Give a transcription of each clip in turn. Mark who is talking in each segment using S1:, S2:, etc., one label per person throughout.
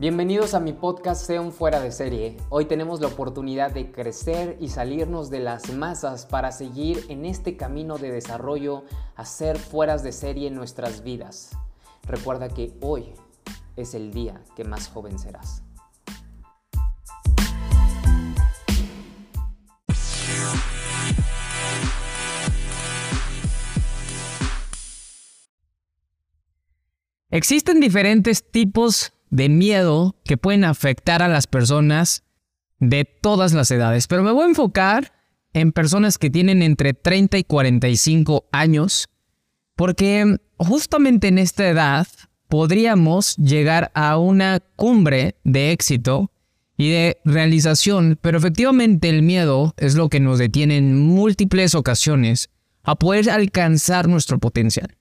S1: Bienvenidos a mi podcast Sea un fuera de serie. Hoy tenemos la oportunidad de crecer y salirnos de las masas para seguir en este camino de desarrollo a ser fueras de serie en nuestras vidas. Recuerda que hoy es el día que más joven serás.
S2: Existen diferentes tipos de miedo que pueden afectar a las personas de todas las edades, pero me voy a enfocar en personas que tienen entre 30 y 45 años, porque justamente en esta edad podríamos llegar a una cumbre de éxito y de realización, pero efectivamente el miedo es lo que nos detiene en múltiples ocasiones a poder alcanzar nuestro potencial.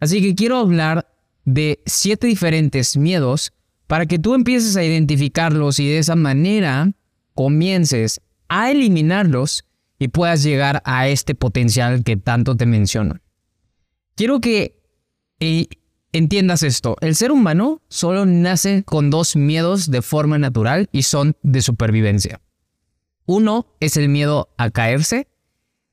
S2: Así que quiero hablar de siete diferentes miedos para que tú empieces a identificarlos y de esa manera comiences a eliminarlos y puedas llegar a este potencial que tanto te menciono. Quiero que eh, entiendas esto. El ser humano solo nace con dos miedos de forma natural y son de supervivencia. Uno es el miedo a caerse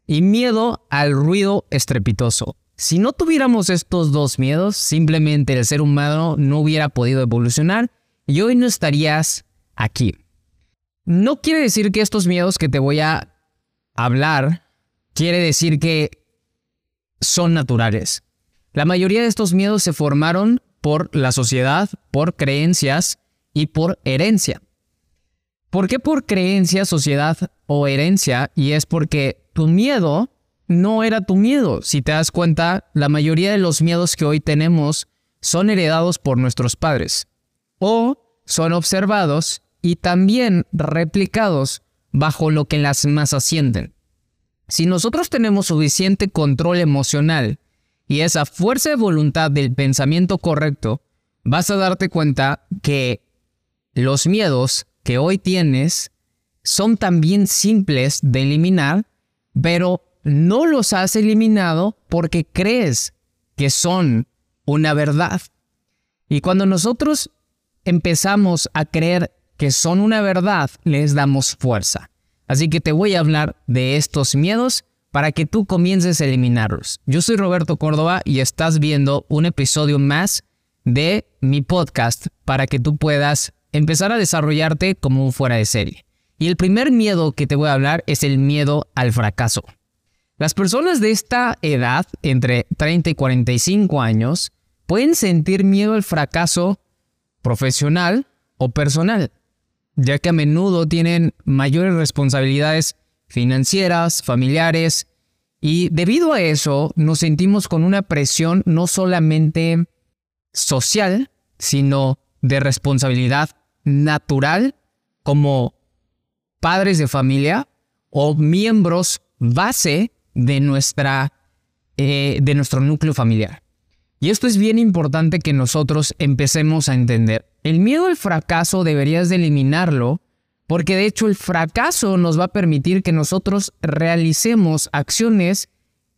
S2: y miedo al ruido estrepitoso. Si no tuviéramos estos dos miedos, simplemente el ser humano no hubiera podido evolucionar y hoy no estarías aquí. No quiere decir que estos miedos que te voy a hablar, quiere decir que son naturales. La mayoría de estos miedos se formaron por la sociedad, por creencias y por herencia. ¿Por qué por creencia, sociedad o herencia? Y es porque tu miedo no era tu miedo. Si te das cuenta, la mayoría de los miedos que hoy tenemos son heredados por nuestros padres o son observados y también replicados bajo lo que las masas sienten. Si nosotros tenemos suficiente control emocional y esa fuerza de voluntad del pensamiento correcto, vas a darte cuenta que los miedos que hoy tienes son también simples de eliminar, pero no los has eliminado porque crees que son una verdad. Y cuando nosotros empezamos a creer que son una verdad, les damos fuerza. Así que te voy a hablar de estos miedos para que tú comiences a eliminarlos. Yo soy Roberto Córdoba y estás viendo un episodio más de mi podcast para que tú puedas empezar a desarrollarte como un fuera de serie. Y el primer miedo que te voy a hablar es el miedo al fracaso. Las personas de esta edad, entre 30 y 45 años, pueden sentir miedo al fracaso profesional o personal, ya que a menudo tienen mayores responsabilidades financieras, familiares, y debido a eso nos sentimos con una presión no solamente social, sino de responsabilidad natural como padres de familia o miembros base de, nuestra, eh, de nuestro núcleo familiar. Y esto es bien importante que nosotros empecemos a entender. El miedo al fracaso deberías de eliminarlo porque de hecho el fracaso nos va a permitir que nosotros realicemos acciones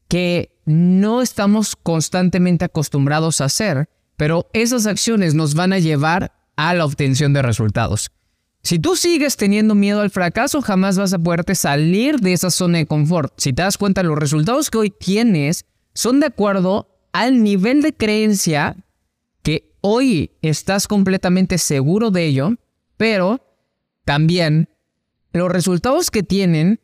S2: que no estamos constantemente acostumbrados a hacer, pero esas acciones nos van a llevar a la obtención de resultados. Si tú sigues teniendo miedo al fracaso, jamás vas a poderte salir de esa zona de confort. Si te das cuenta, los resultados que hoy tienes son de acuerdo al nivel de creencia que hoy estás completamente seguro de ello, pero también los resultados que tienen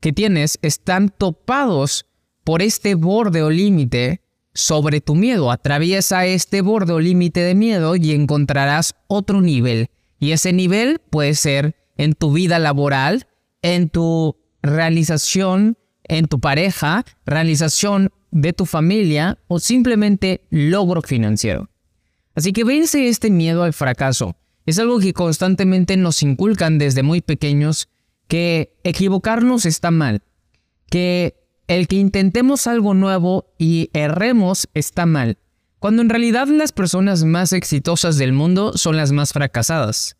S2: que tienes están topados por este borde o límite sobre tu miedo. Atraviesa este borde o límite de miedo y encontrarás otro nivel y ese nivel puede ser en tu vida laboral, en tu realización, en tu pareja, realización de tu familia o simplemente logro financiero. Así que vence este miedo al fracaso. Es algo que constantemente nos inculcan desde muy pequeños que equivocarnos está mal, que el que intentemos algo nuevo y erremos está mal, cuando en realidad las personas más exitosas del mundo son las más fracasadas.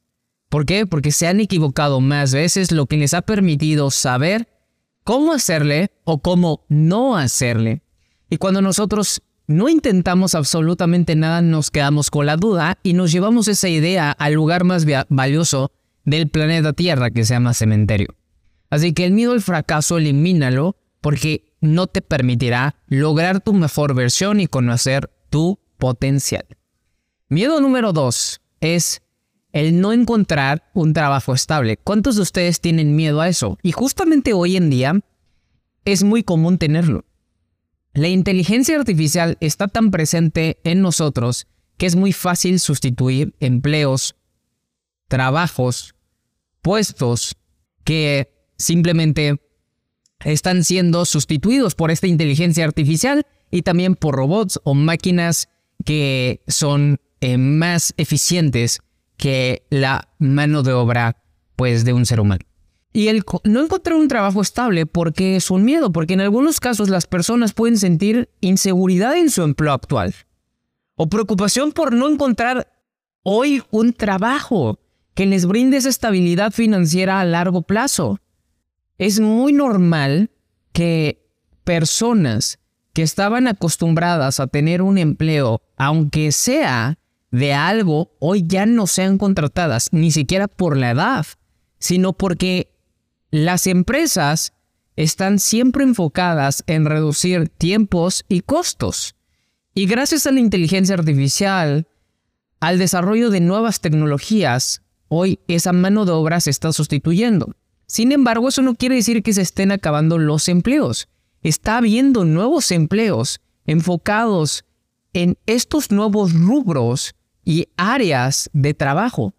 S2: ¿Por qué? Porque se han equivocado más veces, lo que les ha permitido saber cómo hacerle o cómo no hacerle. Y cuando nosotros no intentamos absolutamente nada, nos quedamos con la duda y nos llevamos esa idea al lugar más valioso del planeta Tierra que se llama cementerio. Así que el miedo al fracaso elimínalo porque no te permitirá lograr tu mejor versión y conocer tu potencial. Miedo número dos es el no encontrar un trabajo estable. ¿Cuántos de ustedes tienen miedo a eso? Y justamente hoy en día es muy común tenerlo. La inteligencia artificial está tan presente en nosotros que es muy fácil sustituir empleos, trabajos, puestos que simplemente están siendo sustituidos por esta inteligencia artificial y también por robots o máquinas que son eh, más eficientes que la mano de obra pues de un ser humano. Y el no encontrar un trabajo estable porque es un miedo, porque en algunos casos las personas pueden sentir inseguridad en su empleo actual o preocupación por no encontrar hoy un trabajo que les brinde esa estabilidad financiera a largo plazo. Es muy normal que personas que estaban acostumbradas a tener un empleo, aunque sea de algo, hoy ya no sean contratadas, ni siquiera por la edad, sino porque las empresas están siempre enfocadas en reducir tiempos y costos. Y gracias a la inteligencia artificial, al desarrollo de nuevas tecnologías, hoy esa mano de obra se está sustituyendo. Sin embargo, eso no quiere decir que se estén acabando los empleos está habiendo nuevos empleos enfocados en estos nuevos rubros y áreas de trabajo.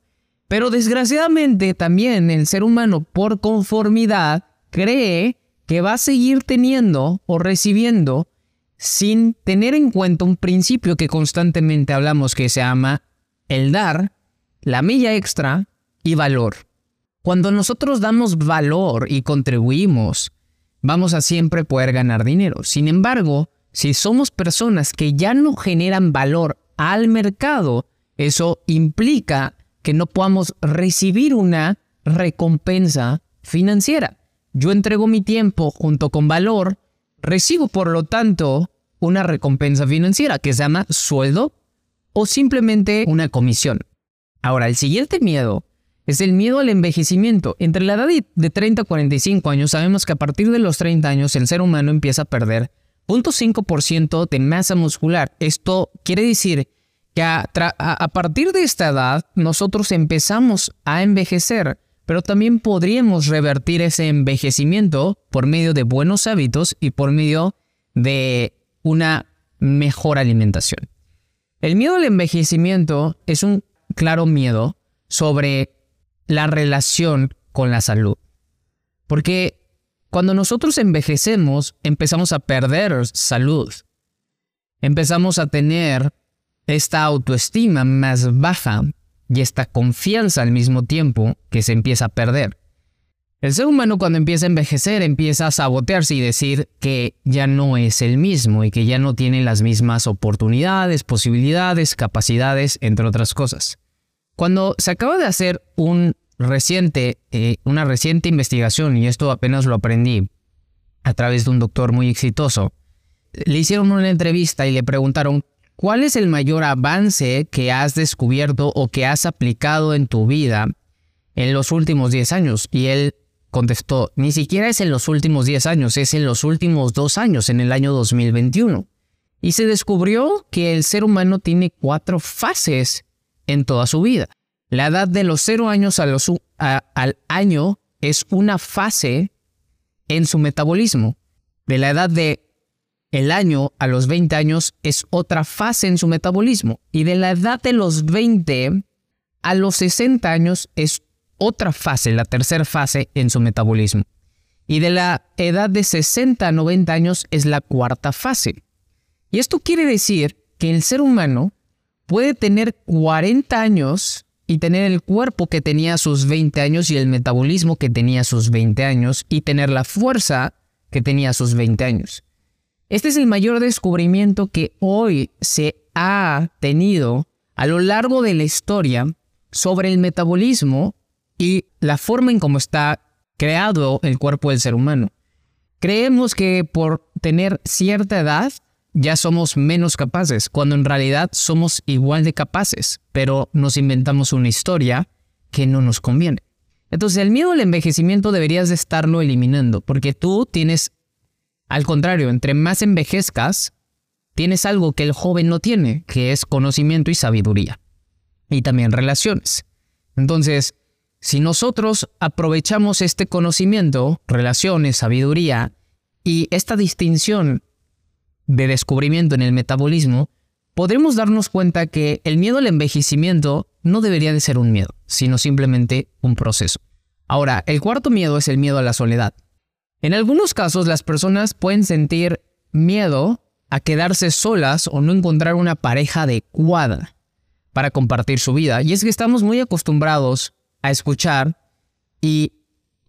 S2: Pero desgraciadamente también el ser humano por conformidad cree que va a seguir teniendo o recibiendo sin tener en cuenta un principio que constantemente hablamos que se llama el dar, la milla extra y valor. Cuando nosotros damos valor y contribuimos vamos a siempre poder ganar dinero. Sin embargo, si somos personas que ya no generan valor al mercado, eso implica que no podamos recibir una recompensa financiera. Yo entrego mi tiempo junto con valor, recibo por lo tanto una recompensa financiera que se llama sueldo o simplemente una comisión. Ahora, el siguiente miedo es el miedo al envejecimiento. Entre la edad de 30 a 45 años sabemos que a partir de los 30 años el ser humano empieza a perder 0.5% de masa muscular. Esto quiere decir que a, a, partir de esta edad nosotros empezamos a envejecer, pero también podríamos revertir ese envejecimiento por medio de buenos hábitos y por medio de una mejor alimentación. El miedo al envejecimiento es un claro miedo sobre la relación con la salud. Porque cuando nosotros envejecemos, empezamos a perder salud. Empezamos a tener esta autoestima más baja y esta confianza al mismo tiempo que se empieza a perder. El ser humano cuando empieza a envejecer empieza a sabotearse y decir que ya no es el mismo y que ya no tiene las mismas oportunidades, posibilidades, capacidades, entre otras cosas. Cuando se acaba de hacer un reciente, eh, una reciente investigación, y esto apenas lo aprendí a través de un doctor muy exitoso, le hicieron una entrevista y le preguntaron, ¿cuál es el mayor avance que has descubierto o que has aplicado en tu vida en los últimos 10 años? Y él contestó, ni siquiera es en los últimos 10 años, es en los últimos dos años, en el año 2021. Y se descubrió que el ser humano tiene cuatro fases en toda su vida. La edad de los 0 años al año es una fase en su metabolismo. De la edad de el año a los 20 años es otra fase en su metabolismo. Y de la edad de los 20 a los 60 años es otra fase, la tercera fase en su metabolismo. Y de la edad de 60 a 90 años es la cuarta fase. Y esto quiere decir que el ser humano puede tener 40 años y tener el cuerpo que tenía a sus 20 años y el metabolismo que tenía a sus 20 años y tener la fuerza que tenía a sus 20 años. Este es el mayor descubrimiento que hoy se ha tenido a lo largo de la historia sobre el metabolismo y la forma en cómo está creado el cuerpo del ser humano. Creemos que por tener cierta edad ya somos menos capaces, cuando en realidad somos igual de capaces, pero nos inventamos una historia que no nos conviene. Entonces el miedo al envejecimiento deberías de estarlo eliminando, porque tú tienes, al contrario, entre más envejezcas, tienes algo que el joven no tiene, que es conocimiento y sabiduría, y también relaciones. Entonces, si nosotros aprovechamos este conocimiento, relaciones, sabiduría, y esta distinción de descubrimiento en el metabolismo, podremos darnos cuenta que el miedo al envejecimiento no debería de ser un miedo, sino simplemente un proceso. Ahora, el cuarto miedo es el miedo a la soledad. En algunos casos las personas pueden sentir miedo a quedarse solas o no encontrar una pareja adecuada para compartir su vida. Y es que estamos muy acostumbrados a escuchar y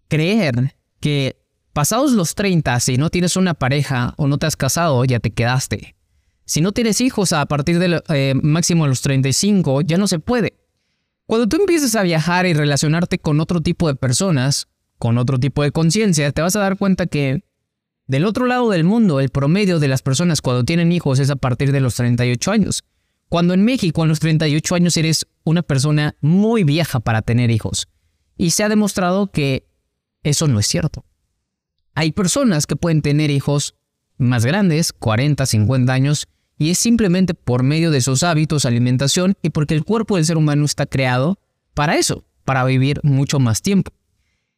S2: creer que pasados los 30, si no tienes una pareja o no te has casado, ya te quedaste. Si no tienes hijos a partir del eh, máximo de los 35, ya no se puede. Cuando tú empieces a viajar y relacionarte con otro tipo de personas, con otro tipo de conciencia, te vas a dar cuenta que del otro lado del mundo, el promedio de las personas cuando tienen hijos es a partir de los 38 años. Cuando en México a los 38 años eres una persona muy vieja para tener hijos. Y se ha demostrado que eso no es cierto. Hay personas que pueden tener hijos más grandes, 40, 50 años, y es simplemente por medio de sus hábitos, alimentación y porque el cuerpo del ser humano está creado para eso, para vivir mucho más tiempo.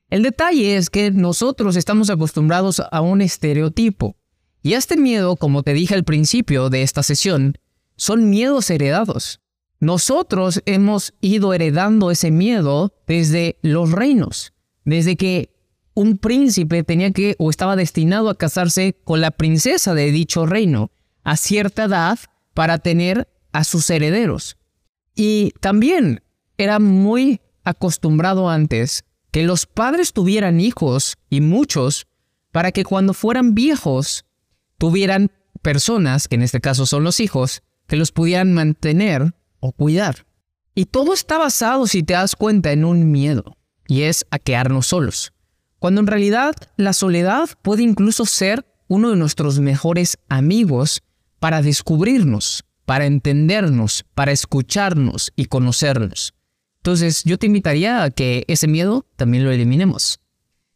S2: El detalle es que nosotros estamos acostumbrados a un estereotipo. Y este miedo, como te dije al principio de esta sesión, son miedos heredados. Nosotros hemos ido heredando ese miedo desde los reinos, desde que un príncipe tenía que o estaba destinado a casarse con la princesa de dicho reino a cierta edad para tener a sus herederos. Y también era muy acostumbrado antes que los padres tuvieran hijos y muchos para que cuando fueran viejos tuvieran personas, que en este caso son los hijos, que los pudieran mantener o cuidar. Y todo está basado, si te das cuenta, en un miedo, y es a quedarnos solos. Cuando en realidad la soledad puede incluso ser uno de nuestros mejores amigos para descubrirnos, para entendernos, para escucharnos y conocernos. Entonces yo te invitaría a que ese miedo también lo eliminemos.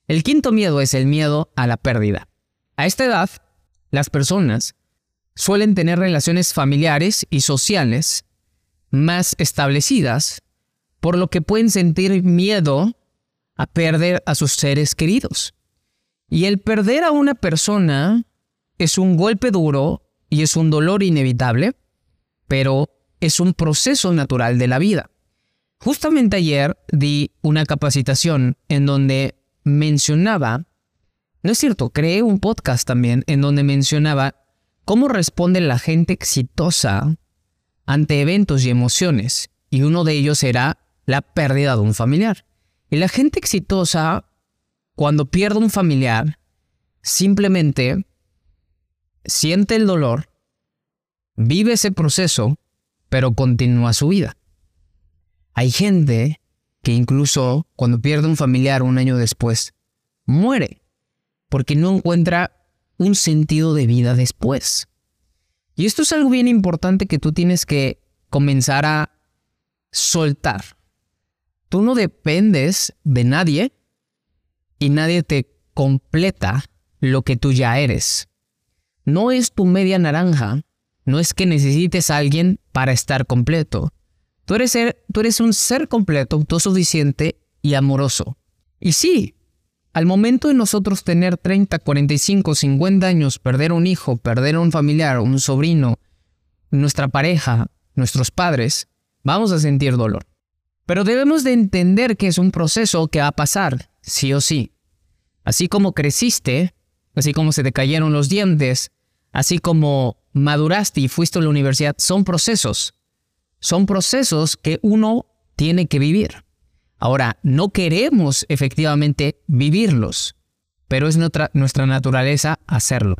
S2: El quinto miedo es el miedo a la pérdida. A esta edad, las personas suelen tener relaciones familiares y sociales más establecidas, por lo que pueden sentir miedo a perder a sus seres queridos. Y el perder a una persona es un golpe duro y es un dolor inevitable, pero es un proceso natural de la vida. Justamente ayer di una capacitación en donde mencionaba, no es cierto, creé un podcast también en donde mencionaba cómo responde la gente exitosa ante eventos y emociones, y uno de ellos era la pérdida de un familiar. Y la gente exitosa, cuando pierde un familiar, simplemente siente el dolor, vive ese proceso, pero continúa su vida. Hay gente que incluso cuando pierde un familiar un año después, muere, porque no encuentra un sentido de vida después. Y esto es algo bien importante que tú tienes que comenzar a soltar. Tú no dependes de nadie y nadie te completa lo que tú ya eres no es tu media naranja, no es que necesites a alguien para estar completo. Tú eres, tú eres un ser completo, autosuficiente y amoroso. Y sí, al momento de nosotros tener 30, 45, 50 años, perder un hijo, perder un familiar, un sobrino, nuestra pareja, nuestros padres, vamos a sentir dolor. Pero debemos de entender que es un proceso que va a pasar, sí o sí. Así como creciste, así como se te cayeron los dientes, así como maduraste y fuiste a la universidad, son procesos. Son procesos que uno tiene que vivir. Ahora, no queremos efectivamente vivirlos, pero es nuestra, nuestra naturaleza hacerlo.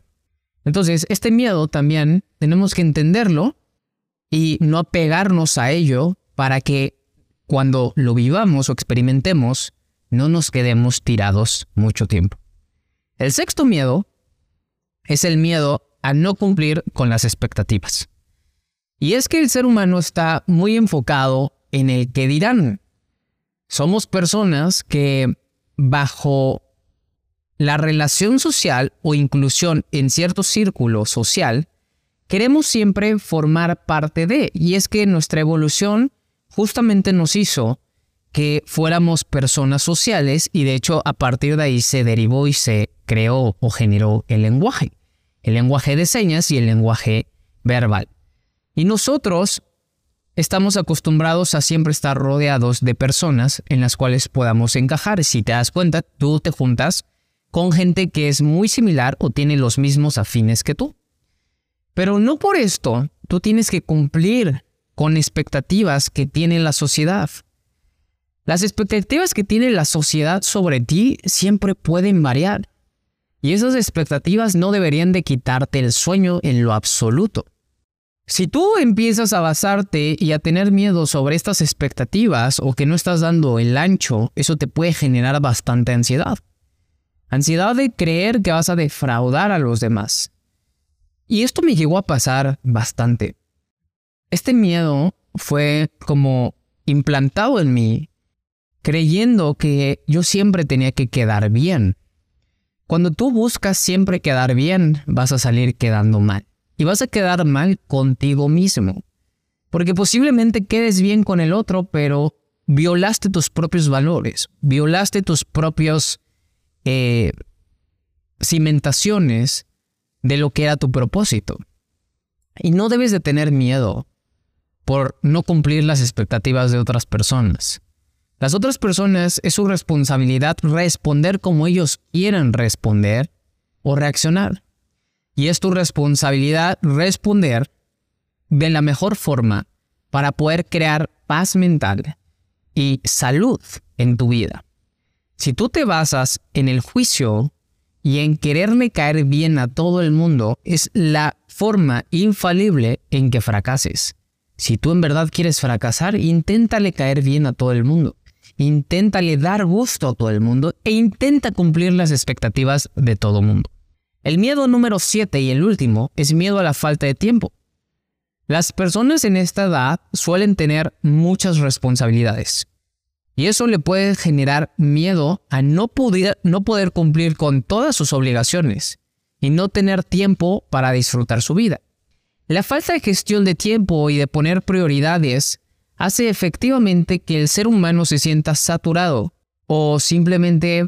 S2: Entonces, este miedo también tenemos que entenderlo y no apegarnos a ello para que cuando lo vivamos o experimentemos, no nos quedemos tirados mucho tiempo. El sexto miedo es el miedo a no cumplir con las expectativas. Y es que el ser humano está muy enfocado en el que dirán. Somos personas que bajo la relación social o inclusión en cierto círculo social, queremos siempre formar parte de, y es que nuestra evolución justamente nos hizo que fuéramos personas sociales y de hecho a partir de ahí se derivó y se creó o generó el lenguaje, el lenguaje de señas y el lenguaje verbal. Y nosotros estamos acostumbrados a siempre estar rodeados de personas en las cuales podamos encajar. Si te das cuenta, tú te juntas con gente que es muy similar o tiene los mismos afines que tú. Pero no por esto tú tienes que cumplir con expectativas que tiene la sociedad. Las expectativas que tiene la sociedad sobre ti siempre pueden variar. Y esas expectativas no deberían de quitarte el sueño en lo absoluto. Si tú empiezas a basarte y a tener miedo sobre estas expectativas o que no estás dando el ancho, eso te puede generar bastante ansiedad. Ansiedad de creer que vas a defraudar a los demás. Y esto me llegó a pasar bastante. Este miedo fue como implantado en mí, creyendo que yo siempre tenía que quedar bien. Cuando tú buscas siempre quedar bien, vas a salir quedando mal y vas a quedar mal contigo mismo. Porque posiblemente quedes bien con el otro, pero violaste tus propios valores, violaste tus propios eh, cimentaciones de lo que era tu propósito. Y no debes de tener miedo por no cumplir las expectativas de otras personas. Las otras personas es su responsabilidad responder como ellos quieran responder o reaccionar. Y es tu responsabilidad responder de la mejor forma para poder crear paz mental y salud en tu vida. Si tú te basas en el juicio y en quererle caer bien a todo el mundo, es la forma infalible en que fracases. Si tú en verdad quieres fracasar, inténtale caer bien a todo el mundo. Inténtale dar gusto a todo el mundo e intenta cumplir las expectativas de todo el mundo. El miedo número 7 y el último es miedo a la falta de tiempo. Las personas en esta edad suelen tener muchas responsabilidades y eso le puede generar miedo a no poder, no poder cumplir con todas sus obligaciones y no tener tiempo para disfrutar su vida. La falta de gestión de tiempo y de poner prioridades hace efectivamente que el ser humano se sienta saturado o simplemente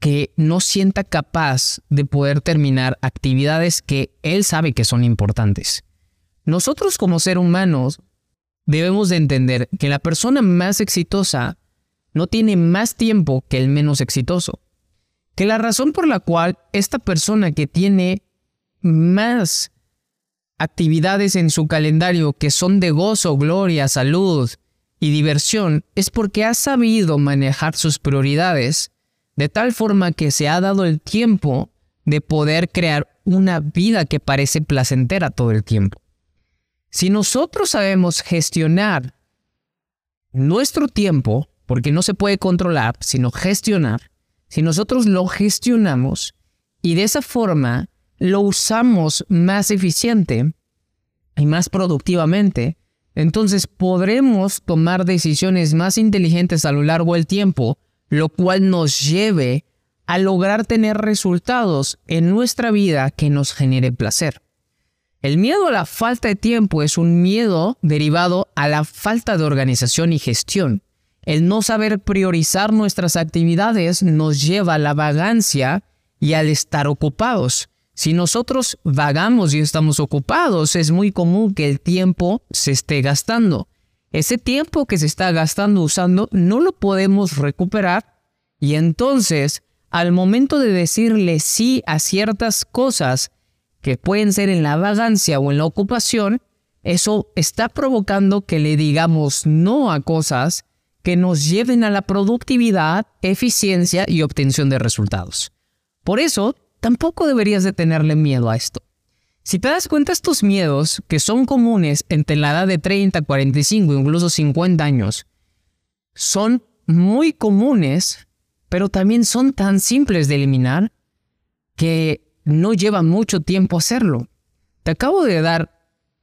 S2: que no sienta capaz de poder terminar actividades que él sabe que son importantes. Nosotros como ser humanos debemos de entender que la persona más exitosa no tiene más tiempo que el menos exitoso. Que la razón por la cual esta persona que tiene más actividades en su calendario que son de gozo, gloria, salud y diversión es porque ha sabido manejar sus prioridades de tal forma que se ha dado el tiempo de poder crear una vida que parece placentera todo el tiempo. Si nosotros sabemos gestionar nuestro tiempo, porque no se puede controlar, sino gestionar, si nosotros lo gestionamos y de esa forma lo usamos más eficiente y más productivamente, entonces podremos tomar decisiones más inteligentes a lo largo del tiempo lo cual nos lleve a lograr tener resultados en nuestra vida que nos genere placer. El miedo a la falta de tiempo es un miedo derivado a la falta de organización y gestión. El no saber priorizar nuestras actividades nos lleva a la vagancia y al estar ocupados. Si nosotros vagamos y estamos ocupados, es muy común que el tiempo se esté gastando. Ese tiempo que se está gastando usando no lo podemos recuperar y entonces al momento de decirle sí a ciertas cosas que pueden ser en la vagancia o en la ocupación, eso está provocando que le digamos no a cosas que nos lleven a la productividad, eficiencia y obtención de resultados. Por eso, tampoco deberías de tenerle miedo a esto. Si te das cuenta, estos miedos, que son comunes entre la edad de 30, 45 incluso 50 años, son muy comunes, pero también son tan simples de eliminar que no lleva mucho tiempo hacerlo. te acabo de dar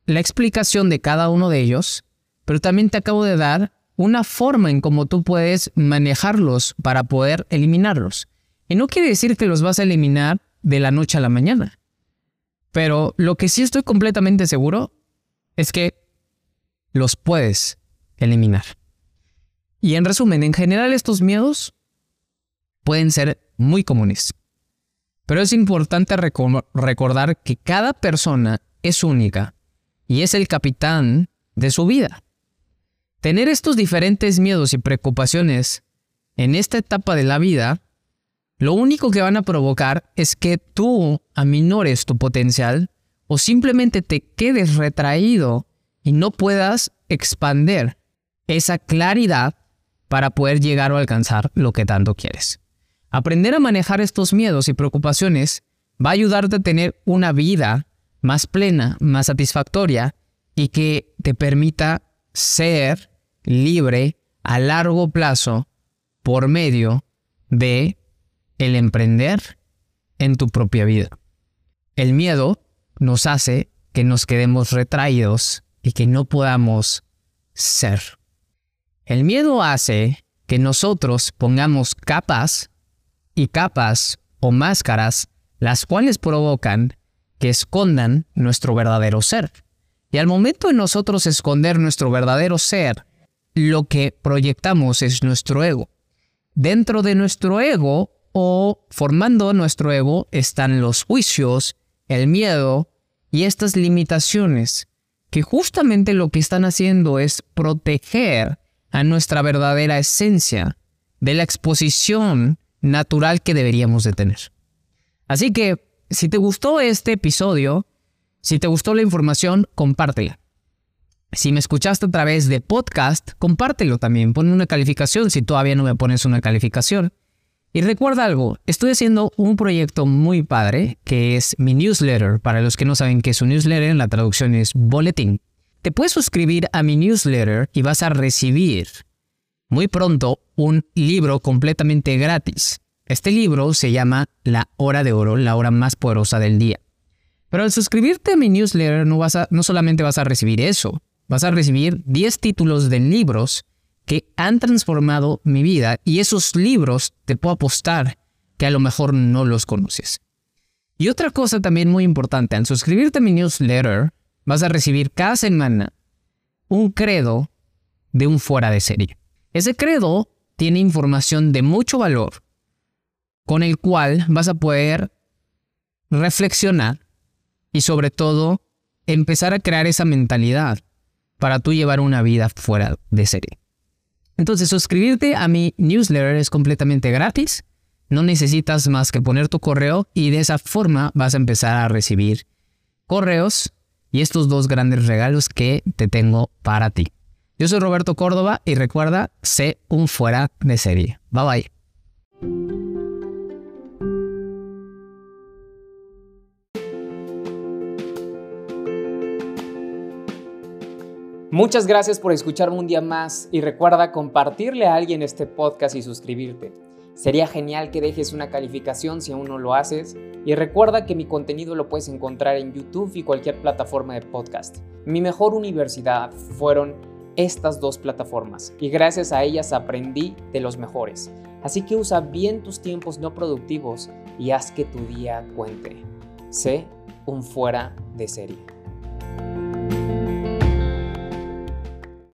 S2: la explicación de cada uno de ellos, pero también te acabo de dar una forma en cómo tú puedes manejarlos para poder eliminarlos. Y no quiere decir que los vas a eliminar de la noche a la mañana. Pero lo que sí estoy completamente seguro es que los puedes eliminar. Y en resumen, en general estos miedos pueden ser muy comunes. Pero es importante recordar que cada persona es única y es el capitán de su vida. Tener estos diferentes miedos y preocupaciones en esta etapa de la vida, lo único que van a provocar es que tú aminores tu potencial o simplemente te quedes retraído y no puedas expander esa claridad para poder llegar o alcanzar lo que tanto quieres. Aprender a manejar estos miedos y preocupaciones va a ayudarte a tener una vida más plena, más satisfactoria y que te permita ser libre a largo plazo por medio de el emprender en tu propia vida. El miedo nos hace que nos quedemos retraídos y que no podamos ser. El miedo hace que nosotros pongamos capas y capas o máscaras las cuales provocan que escondan nuestro verdadero ser. Y al momento de nosotros esconder nuestro verdadero ser, lo que proyectamos es nuestro ego. Dentro de nuestro ego o formando nuestro ego están los juicios, el miedo y estas limitaciones que justamente lo que están haciendo es proteger a nuestra verdadera esencia de la exposición natural que deberíamos de tener. Así que, si te gustó este episodio, si te gustó la información, compártela. Si me escuchaste a través de podcast, compártelo también. Pon una calificación si todavía no me pones una calificación. Y recuerda algo, estoy haciendo un proyecto muy padre que es mi newsletter. Para los que no saben qué es un newsletter, la traducción es boletín. Te puedes suscribir a mi newsletter y vas a recibir muy pronto un libro completamente gratis. Este libro se llama La Hora de Oro, la hora más poderosa del día. Pero al suscribirte a mi newsletter no, vas a, no solamente vas a recibir eso, vas a recibir 10 títulos de libros que han transformado mi vida y esos libros te puedo apostar que a lo mejor no los conoces. Y otra cosa también muy importante, al suscribirte a mi newsletter, vas a recibir cada semana un credo de un fuera de serie. Ese credo tiene información de mucho valor con el cual vas a poder reflexionar y sobre todo empezar a crear esa mentalidad para tú llevar una vida fuera de serie. Entonces, suscribirte a mi newsletter es completamente gratis. No necesitas más que poner tu correo y de esa forma vas a empezar a recibir correos y estos dos grandes regalos que te tengo para ti. Yo soy Roberto Córdoba y recuerda, sé un fuera de serie. Bye bye.
S1: Muchas gracias por escucharme un día más y recuerda compartirle a alguien este podcast y suscribirte. Sería genial que dejes una calificación si aún no lo haces y recuerda que mi contenido lo puedes encontrar en YouTube y cualquier plataforma de podcast. Mi mejor universidad fueron estas dos plataformas y gracias a ellas aprendí de los mejores. Así que usa bien tus tiempos no productivos y haz que tu día cuente. Sé un fuera de serie.